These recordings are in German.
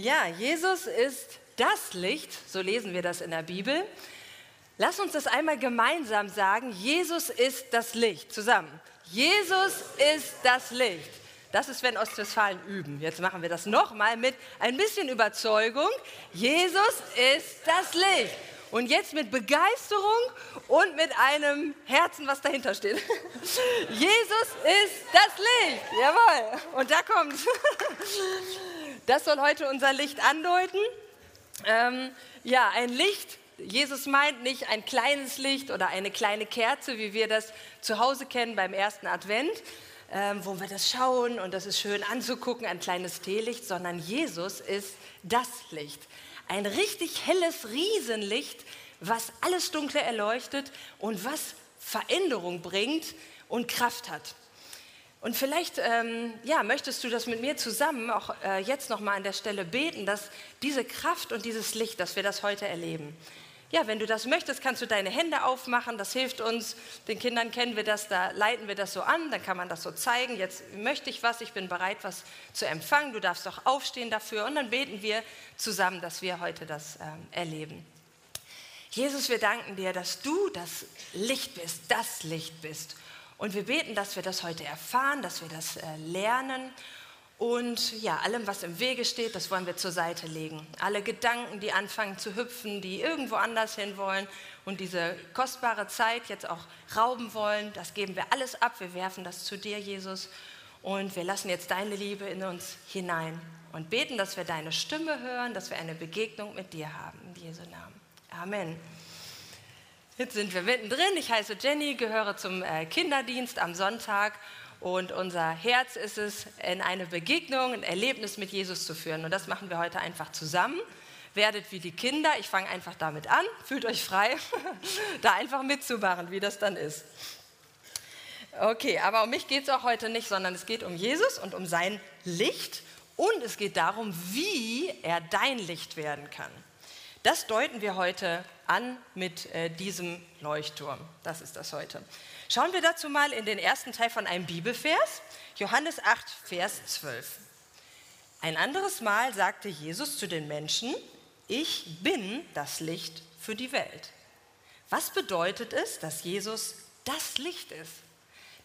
Ja, Jesus ist das Licht, so lesen wir das in der Bibel. Lass uns das einmal gemeinsam sagen. Jesus ist das Licht. Zusammen. Jesus ist das Licht. Das ist, wenn Ostwestfalen üben. Jetzt machen wir das nochmal mit ein bisschen Überzeugung. Jesus ist das Licht. Und jetzt mit Begeisterung und mit einem Herzen, was dahinter steht. Jesus ist das Licht. Jawohl. Und da kommt. Das soll heute unser Licht andeuten. Ähm, ja, ein Licht. Jesus meint nicht ein kleines Licht oder eine kleine Kerze, wie wir das zu Hause kennen beim ersten Advent, ähm, wo wir das schauen und das ist schön anzugucken, ein kleines Teelicht, sondern Jesus ist das Licht. Ein richtig helles Riesenlicht, was alles Dunkle erleuchtet und was Veränderung bringt und Kraft hat. Und vielleicht ähm, ja, möchtest du das mit mir zusammen auch äh, jetzt nochmal an der Stelle beten, dass diese Kraft und dieses Licht, dass wir das heute erleben. Ja, wenn du das möchtest, kannst du deine Hände aufmachen. Das hilft uns. Den Kindern kennen wir das, da leiten wir das so an. Dann kann man das so zeigen. Jetzt möchte ich was, ich bin bereit, was zu empfangen. Du darfst auch aufstehen dafür. Und dann beten wir zusammen, dass wir heute das ähm, erleben. Jesus, wir danken dir, dass du das Licht bist, das Licht bist. Und wir beten, dass wir das heute erfahren, dass wir das äh, lernen. Und ja, allem, was im Wege steht, das wollen wir zur Seite legen. Alle Gedanken, die anfangen zu hüpfen, die irgendwo anders hin wollen und diese kostbare Zeit jetzt auch rauben wollen, das geben wir alles ab. Wir werfen das zu dir, Jesus. Und wir lassen jetzt deine Liebe in uns hinein und beten, dass wir deine Stimme hören, dass wir eine Begegnung mit dir haben. In Jesu Namen. Amen. Jetzt sind wir mittendrin. Ich heiße Jenny, gehöre zum äh, Kinderdienst am Sonntag und unser Herz ist es, in eine Begegnung, ein Erlebnis mit Jesus zu führen. Und das machen wir heute einfach zusammen. Werdet wie die Kinder. Ich fange einfach damit an. Fühlt euch frei, da einfach mitzumachen, wie das dann ist. Okay, aber um mich geht es auch heute nicht, sondern es geht um Jesus und um sein Licht. Und es geht darum, wie er dein Licht werden kann. Das deuten wir heute an mit äh, diesem Leuchtturm. Das ist das heute. Schauen wir dazu mal in den ersten Teil von einem Bibelvers, Johannes 8, Vers 12. Ein anderes Mal sagte Jesus zu den Menschen, ich bin das Licht für die Welt. Was bedeutet es, dass Jesus das Licht ist?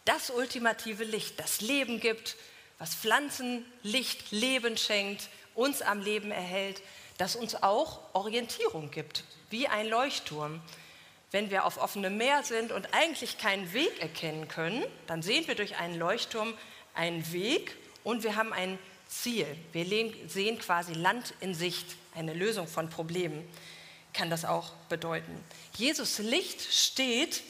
Das ultimative Licht, das Leben gibt, was Pflanzen, Licht, Leben schenkt, uns am Leben erhält, das uns auch Orientierung gibt, wie ein Leuchtturm. Wenn wir auf offenem Meer sind und eigentlich keinen Weg erkennen können, dann sehen wir durch einen Leuchtturm einen Weg und wir haben ein Ziel. Wir sehen quasi Land in Sicht, eine Lösung von Problemen kann das auch bedeuten. Jesus Licht steht,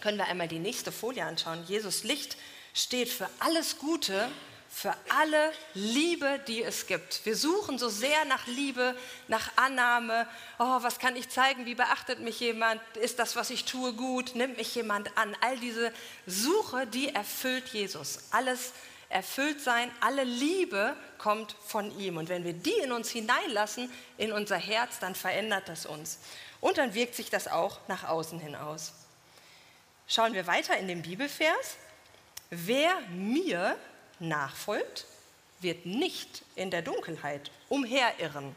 können wir einmal die nächste Folie anschauen, Jesus Licht steht für alles Gute, für alle Liebe, die es gibt. Wir suchen so sehr nach Liebe, nach Annahme. Oh, was kann ich zeigen? Wie beachtet mich jemand? Ist das, was ich tue, gut? Nimmt mich jemand an? All diese Suche, die erfüllt Jesus. Alles erfüllt sein, alle Liebe kommt von ihm. Und wenn wir die in uns hineinlassen, in unser Herz, dann verändert das uns. Und dann wirkt sich das auch nach außen hin aus. Schauen wir weiter in den Bibelvers. Wer mir nachfolgt, wird nicht in der Dunkelheit umherirren.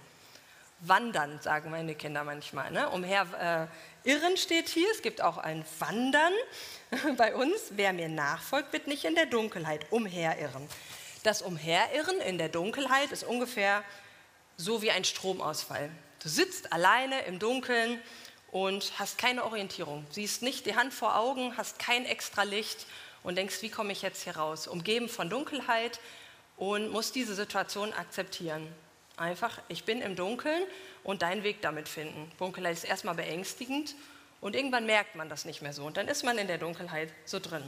Wandern, sagen meine Kinder manchmal. Ne? Umherirren äh, steht hier. Es gibt auch ein Wandern bei uns. Wer mir nachfolgt, wird nicht in der Dunkelheit umherirren. Das Umherirren in der Dunkelheit ist ungefähr so wie ein Stromausfall. Du sitzt alleine im Dunkeln und hast keine Orientierung. Siehst nicht die Hand vor Augen, hast kein extra Licht und denkst, wie komme ich jetzt hier raus? Umgeben von Dunkelheit und musst diese Situation akzeptieren. Einfach, ich bin im Dunkeln und deinen Weg damit finden. Dunkelheit ist erstmal beängstigend und irgendwann merkt man das nicht mehr so und dann ist man in der Dunkelheit so drin.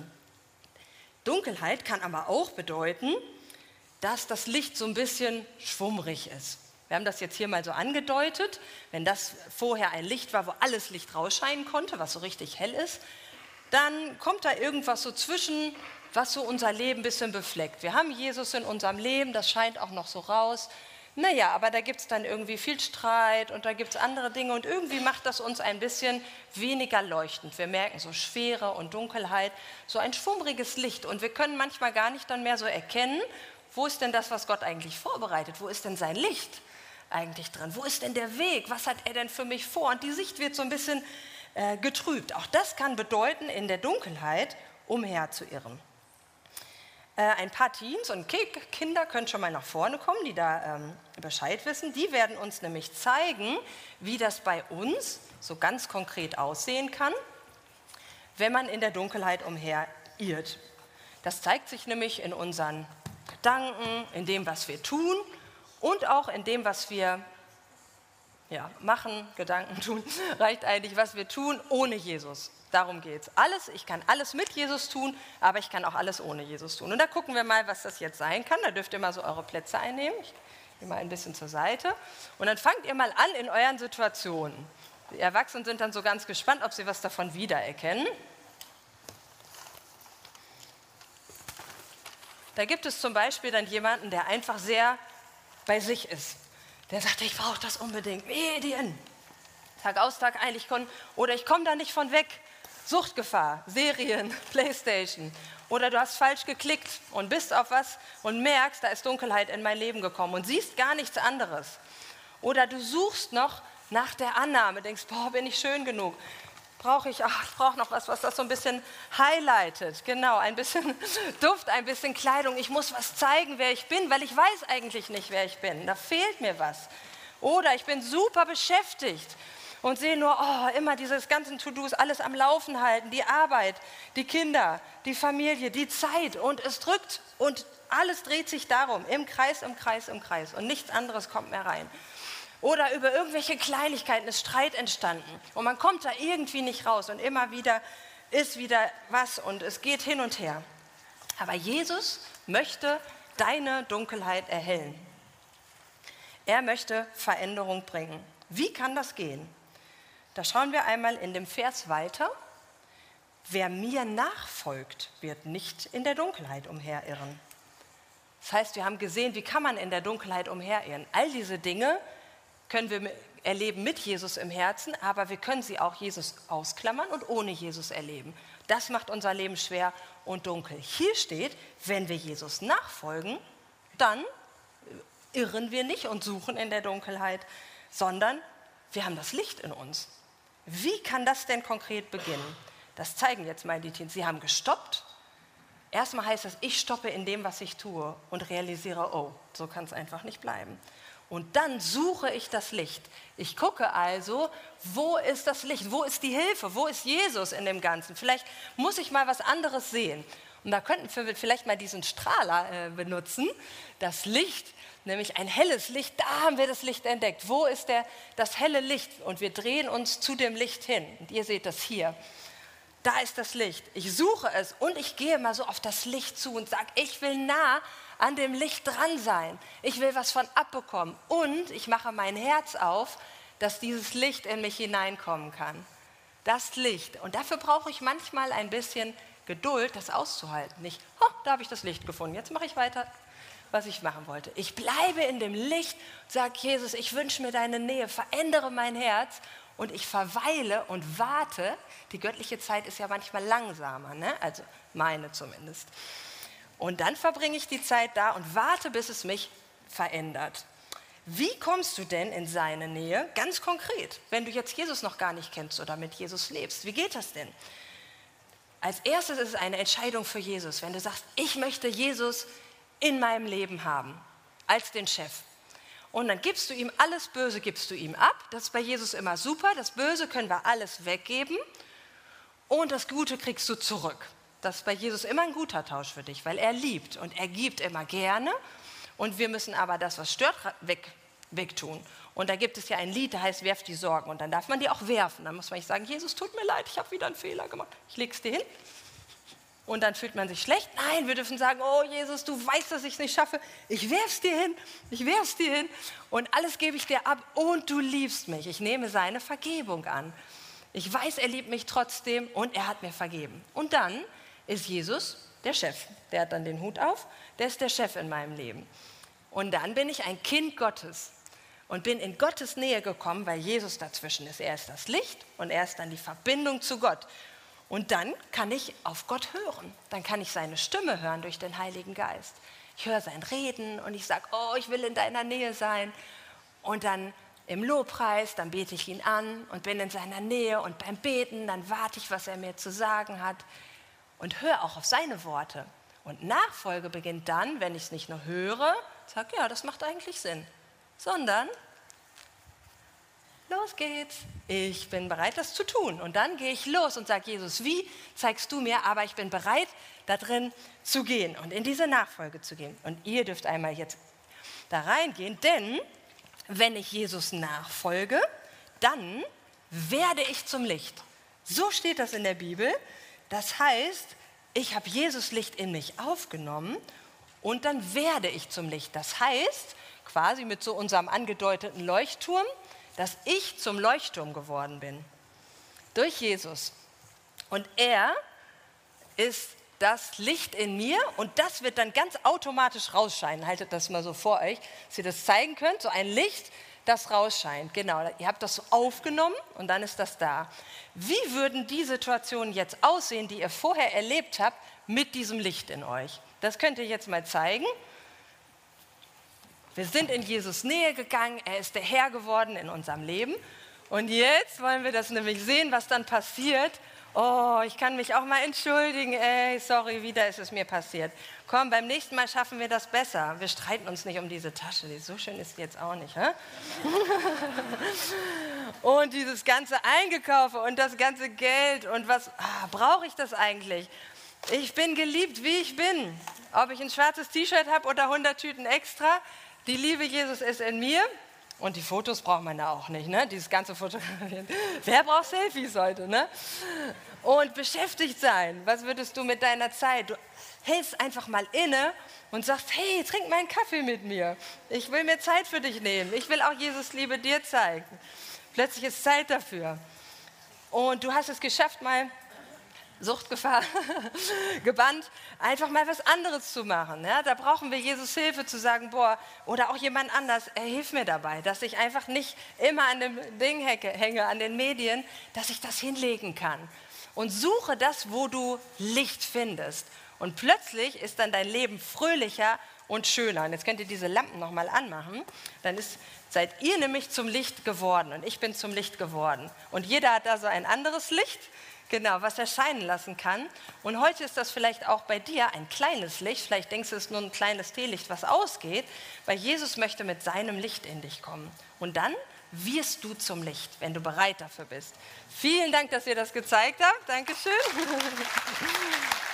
Dunkelheit kann aber auch bedeuten, dass das Licht so ein bisschen schwummrig ist. Wir haben das jetzt hier mal so angedeutet. Wenn das vorher ein Licht war, wo alles Licht rausscheinen konnte, was so richtig hell ist, dann kommt da irgendwas so zwischen, was so unser Leben ein bisschen befleckt. Wir haben Jesus in unserem Leben, das scheint auch noch so raus. Naja, aber da gibt es dann irgendwie viel Streit und da gibt es andere Dinge und irgendwie macht das uns ein bisschen weniger leuchtend. Wir merken so Schwere und Dunkelheit, so ein schwummriges Licht und wir können manchmal gar nicht dann mehr so erkennen, wo ist denn das, was Gott eigentlich vorbereitet, wo ist denn sein Licht? eigentlich drin? Wo ist denn der Weg? Was hat er denn für mich vor? Und die Sicht wird so ein bisschen äh, getrübt. Auch das kann bedeuten, in der Dunkelheit umherzuirren. Äh, ein paar Teens und Kinder können schon mal nach vorne kommen, die da ähm, Bescheid wissen. Die werden uns nämlich zeigen, wie das bei uns so ganz konkret aussehen kann, wenn man in der Dunkelheit umherirrt. Das zeigt sich nämlich in unseren Gedanken, in dem, was wir tun und auch in dem, was wir ja, machen, Gedanken tun, reicht eigentlich, was wir tun ohne Jesus. Darum geht es. Alles, ich kann alles mit Jesus tun, aber ich kann auch alles ohne Jesus tun. Und da gucken wir mal, was das jetzt sein kann. Da dürft ihr mal so eure Plätze einnehmen. Ich gehe mal ein bisschen zur Seite. Und dann fangt ihr mal an in euren Situationen. Die Erwachsenen sind dann so ganz gespannt, ob sie was davon wiedererkennen. Da gibt es zum Beispiel dann jemanden, der einfach sehr bei sich ist. Der sagt, ich brauche das unbedingt. Medien. Tag aus, Tag ein. Ich oder ich komme da nicht von weg. Suchtgefahr, Serien, Playstation. Oder du hast falsch geklickt und bist auf was und merkst, da ist Dunkelheit in mein Leben gekommen und siehst gar nichts anderes. Oder du suchst noch nach der Annahme, denkst, boah, bin ich schön genug brauche ich, ach, ich brauche noch was, was das so ein bisschen highlightet. Genau, ein bisschen Duft, ein bisschen Kleidung. Ich muss was zeigen, wer ich bin, weil ich weiß eigentlich nicht, wer ich bin. Da fehlt mir was. Oder ich bin super beschäftigt und sehe nur oh, immer dieses ganzen To-Dos, alles am Laufen halten, die Arbeit, die Kinder, die Familie, die Zeit und es drückt und alles dreht sich darum, im Kreis, im Kreis, im Kreis und nichts anderes kommt mehr rein. Oder über irgendwelche Kleinigkeiten ist Streit entstanden und man kommt da irgendwie nicht raus und immer wieder ist wieder was und es geht hin und her. Aber Jesus möchte deine Dunkelheit erhellen. Er möchte Veränderung bringen. Wie kann das gehen? Da schauen wir einmal in dem Vers weiter. Wer mir nachfolgt, wird nicht in der Dunkelheit umherirren. Das heißt, wir haben gesehen, wie kann man in der Dunkelheit umherirren. All diese Dinge können wir erleben mit Jesus im Herzen, aber wir können sie auch Jesus ausklammern und ohne Jesus erleben. Das macht unser Leben schwer und dunkel. Hier steht, wenn wir Jesus nachfolgen, dann irren wir nicht und suchen in der Dunkelheit, sondern wir haben das Licht in uns. Wie kann das denn konkret beginnen? Das zeigen jetzt die Teens. Sie haben gestoppt. Erstmal heißt das, ich stoppe in dem, was ich tue und realisiere, oh, so kann es einfach nicht bleiben. Und dann suche ich das Licht. Ich gucke also, wo ist das Licht? Wo ist die Hilfe? Wo ist Jesus in dem Ganzen? Vielleicht muss ich mal was anderes sehen. Und da könnten wir vielleicht mal diesen Strahler äh, benutzen, das Licht, nämlich ein helles Licht. Da haben wir das Licht entdeckt. Wo ist der, das helle Licht? Und wir drehen uns zu dem Licht hin. Und ihr seht das hier. Da ist das Licht. Ich suche es und ich gehe mal so auf das Licht zu und sage, ich will nah an dem Licht dran sein. Ich will was von abbekommen. Und ich mache mein Herz auf, dass dieses Licht in mich hineinkommen kann. Das Licht. Und dafür brauche ich manchmal ein bisschen Geduld, das auszuhalten. Nicht, oh, da habe ich das Licht gefunden, jetzt mache ich weiter, was ich machen wollte. Ich bleibe in dem Licht sage, Jesus, ich wünsche mir deine Nähe, verändere mein Herz und ich verweile und warte. Die göttliche Zeit ist ja manchmal langsamer, ne? also meine zumindest. Und dann verbringe ich die Zeit da und warte, bis es mich verändert. Wie kommst du denn in seine Nähe? Ganz konkret, wenn du jetzt Jesus noch gar nicht kennst oder mit Jesus lebst. Wie geht das denn? Als erstes ist es eine Entscheidung für Jesus. Wenn du sagst, ich möchte Jesus in meinem Leben haben, als den Chef. Und dann gibst du ihm alles Böse, gibst du ihm ab. Das ist bei Jesus immer super. Das Böse können wir alles weggeben. Und das Gute kriegst du zurück. Das bei Jesus immer ein guter Tausch für dich, weil er liebt und er gibt immer gerne. Und wir müssen aber das, was stört, weg, wegtun. Und da gibt es ja ein Lied, das heißt, werf die Sorgen. Und dann darf man die auch werfen. Dann muss man nicht sagen, Jesus, tut mir leid, ich habe wieder einen Fehler gemacht. Ich leg's dir hin. Und dann fühlt man sich schlecht. Nein, wir dürfen sagen, oh Jesus, du weißt, dass ich es nicht schaffe. Ich werf's dir hin, ich werf's dir hin. Und alles gebe ich dir ab und du liebst mich. Ich nehme seine Vergebung an. Ich weiß, er liebt mich trotzdem und er hat mir vergeben. Und dann ist Jesus der Chef. Der hat dann den Hut auf, der ist der Chef in meinem Leben. Und dann bin ich ein Kind Gottes und bin in Gottes Nähe gekommen, weil Jesus dazwischen ist. Er ist das Licht und er ist dann die Verbindung zu Gott. Und dann kann ich auf Gott hören. Dann kann ich seine Stimme hören durch den Heiligen Geist. Ich höre sein Reden und ich sage, oh, ich will in deiner Nähe sein. und dann im Lobpreis, dann bete ich ihn an und bin in seiner Nähe und beim Beten, dann warte ich, was er mir zu sagen hat und höre auch auf seine Worte. Und Nachfolge beginnt dann, wenn ich es nicht nur höre, sage, ja, das macht eigentlich Sinn, sondern los geht's. Ich bin bereit, das zu tun. Und dann gehe ich los und sage, Jesus, wie zeigst du mir, aber ich bin bereit, da drin zu gehen und in diese Nachfolge zu gehen. Und ihr dürft einmal jetzt da reingehen, denn wenn ich Jesus nachfolge, dann werde ich zum Licht. So steht das in der Bibel. Das heißt, ich habe Jesus Licht in mich aufgenommen und dann werde ich zum Licht. Das heißt, quasi mit so unserem angedeuteten Leuchtturm, dass ich zum Leuchtturm geworden bin. Durch Jesus. Und er ist das Licht in mir und das wird dann ganz automatisch rausscheinen. Haltet das mal so vor euch, dass ihr das zeigen könnt. So ein Licht, das rausscheint. Genau, ihr habt das so aufgenommen und dann ist das da. Wie würden die Situationen jetzt aussehen, die ihr vorher erlebt habt, mit diesem Licht in euch? Das könnt ihr jetzt mal zeigen. Wir sind in Jesus Nähe gegangen, er ist der Herr geworden in unserem Leben. Und jetzt wollen wir das nämlich sehen, was dann passiert, Oh, ich kann mich auch mal entschuldigen. Ey, sorry, wieder ist es mir passiert. Komm, beim nächsten Mal schaffen wir das besser. Wir streiten uns nicht um diese Tasche. Die so schön ist die jetzt auch nicht. Hä? und dieses ganze Eingekaufe und das ganze Geld und was ah, brauche ich das eigentlich? Ich bin geliebt, wie ich bin. Ob ich ein schwarzes T-Shirt habe oder 100 Tüten extra, die Liebe Jesus ist in mir und die Fotos braucht man da auch nicht, ne? Dieses ganze Fotografieren. Wer braucht Selfies heute, ne? Und beschäftigt sein. Was würdest du mit deiner Zeit? Du hältst einfach mal inne und sagst, hey, trink mal einen Kaffee mit mir. Ich will mir Zeit für dich nehmen. Ich will auch Jesus Liebe dir zeigen. Plötzlich ist Zeit dafür. Und du hast es geschafft, mal Suchtgefahr gebannt, einfach mal was anderes zu machen. Ja? Da brauchen wir Jesus Hilfe zu sagen, boah, oder auch jemand anders, er hilft mir dabei, dass ich einfach nicht immer an dem Ding hänge, an den Medien, dass ich das hinlegen kann. Und suche das, wo du Licht findest. Und plötzlich ist dann dein Leben fröhlicher und schöner. Und jetzt könnt ihr diese Lampen nochmal anmachen. Dann ist, seid ihr nämlich zum Licht geworden und ich bin zum Licht geworden. Und jeder hat da so ein anderes Licht Genau, was erscheinen lassen kann. Und heute ist das vielleicht auch bei dir ein kleines Licht. Vielleicht denkst du, es ist nur ein kleines Teelicht, was ausgeht, weil Jesus möchte mit seinem Licht in dich kommen. Und dann wirst du zum Licht, wenn du bereit dafür bist. Vielen Dank, dass ihr das gezeigt habt. Dankeschön.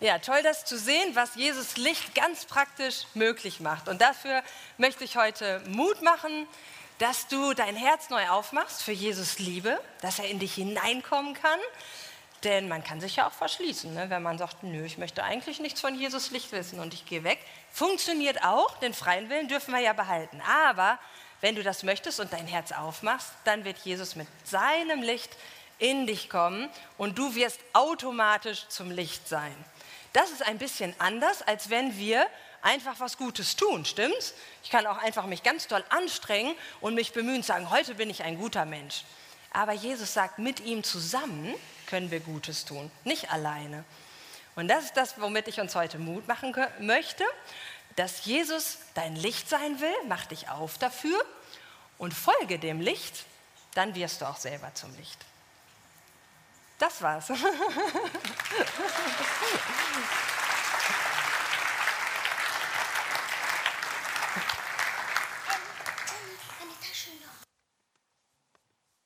Ja, toll, das zu sehen, was Jesus Licht ganz praktisch möglich macht. Und dafür möchte ich heute Mut machen, dass du dein Herz neu aufmachst für Jesus Liebe, dass er in dich hineinkommen kann. Denn man kann sich ja auch verschließen, ne? wenn man sagt, nö, ich möchte eigentlich nichts von Jesus Licht wissen und ich gehe weg. Funktioniert auch, den freien Willen dürfen wir ja behalten. Aber wenn du das möchtest und dein Herz aufmachst, dann wird Jesus mit seinem Licht in dich kommen und du wirst automatisch zum Licht sein. Das ist ein bisschen anders, als wenn wir einfach was Gutes tun, stimmt's? Ich kann auch einfach mich ganz doll anstrengen und mich bemühen, sagen, heute bin ich ein guter Mensch. Aber Jesus sagt, mit ihm zusammen können wir Gutes tun, nicht alleine. Und das ist das, womit ich uns heute Mut machen möchte, dass Jesus dein Licht sein will, mach dich auf dafür und folge dem Licht, dann wirst du auch selber zum Licht. Das war's.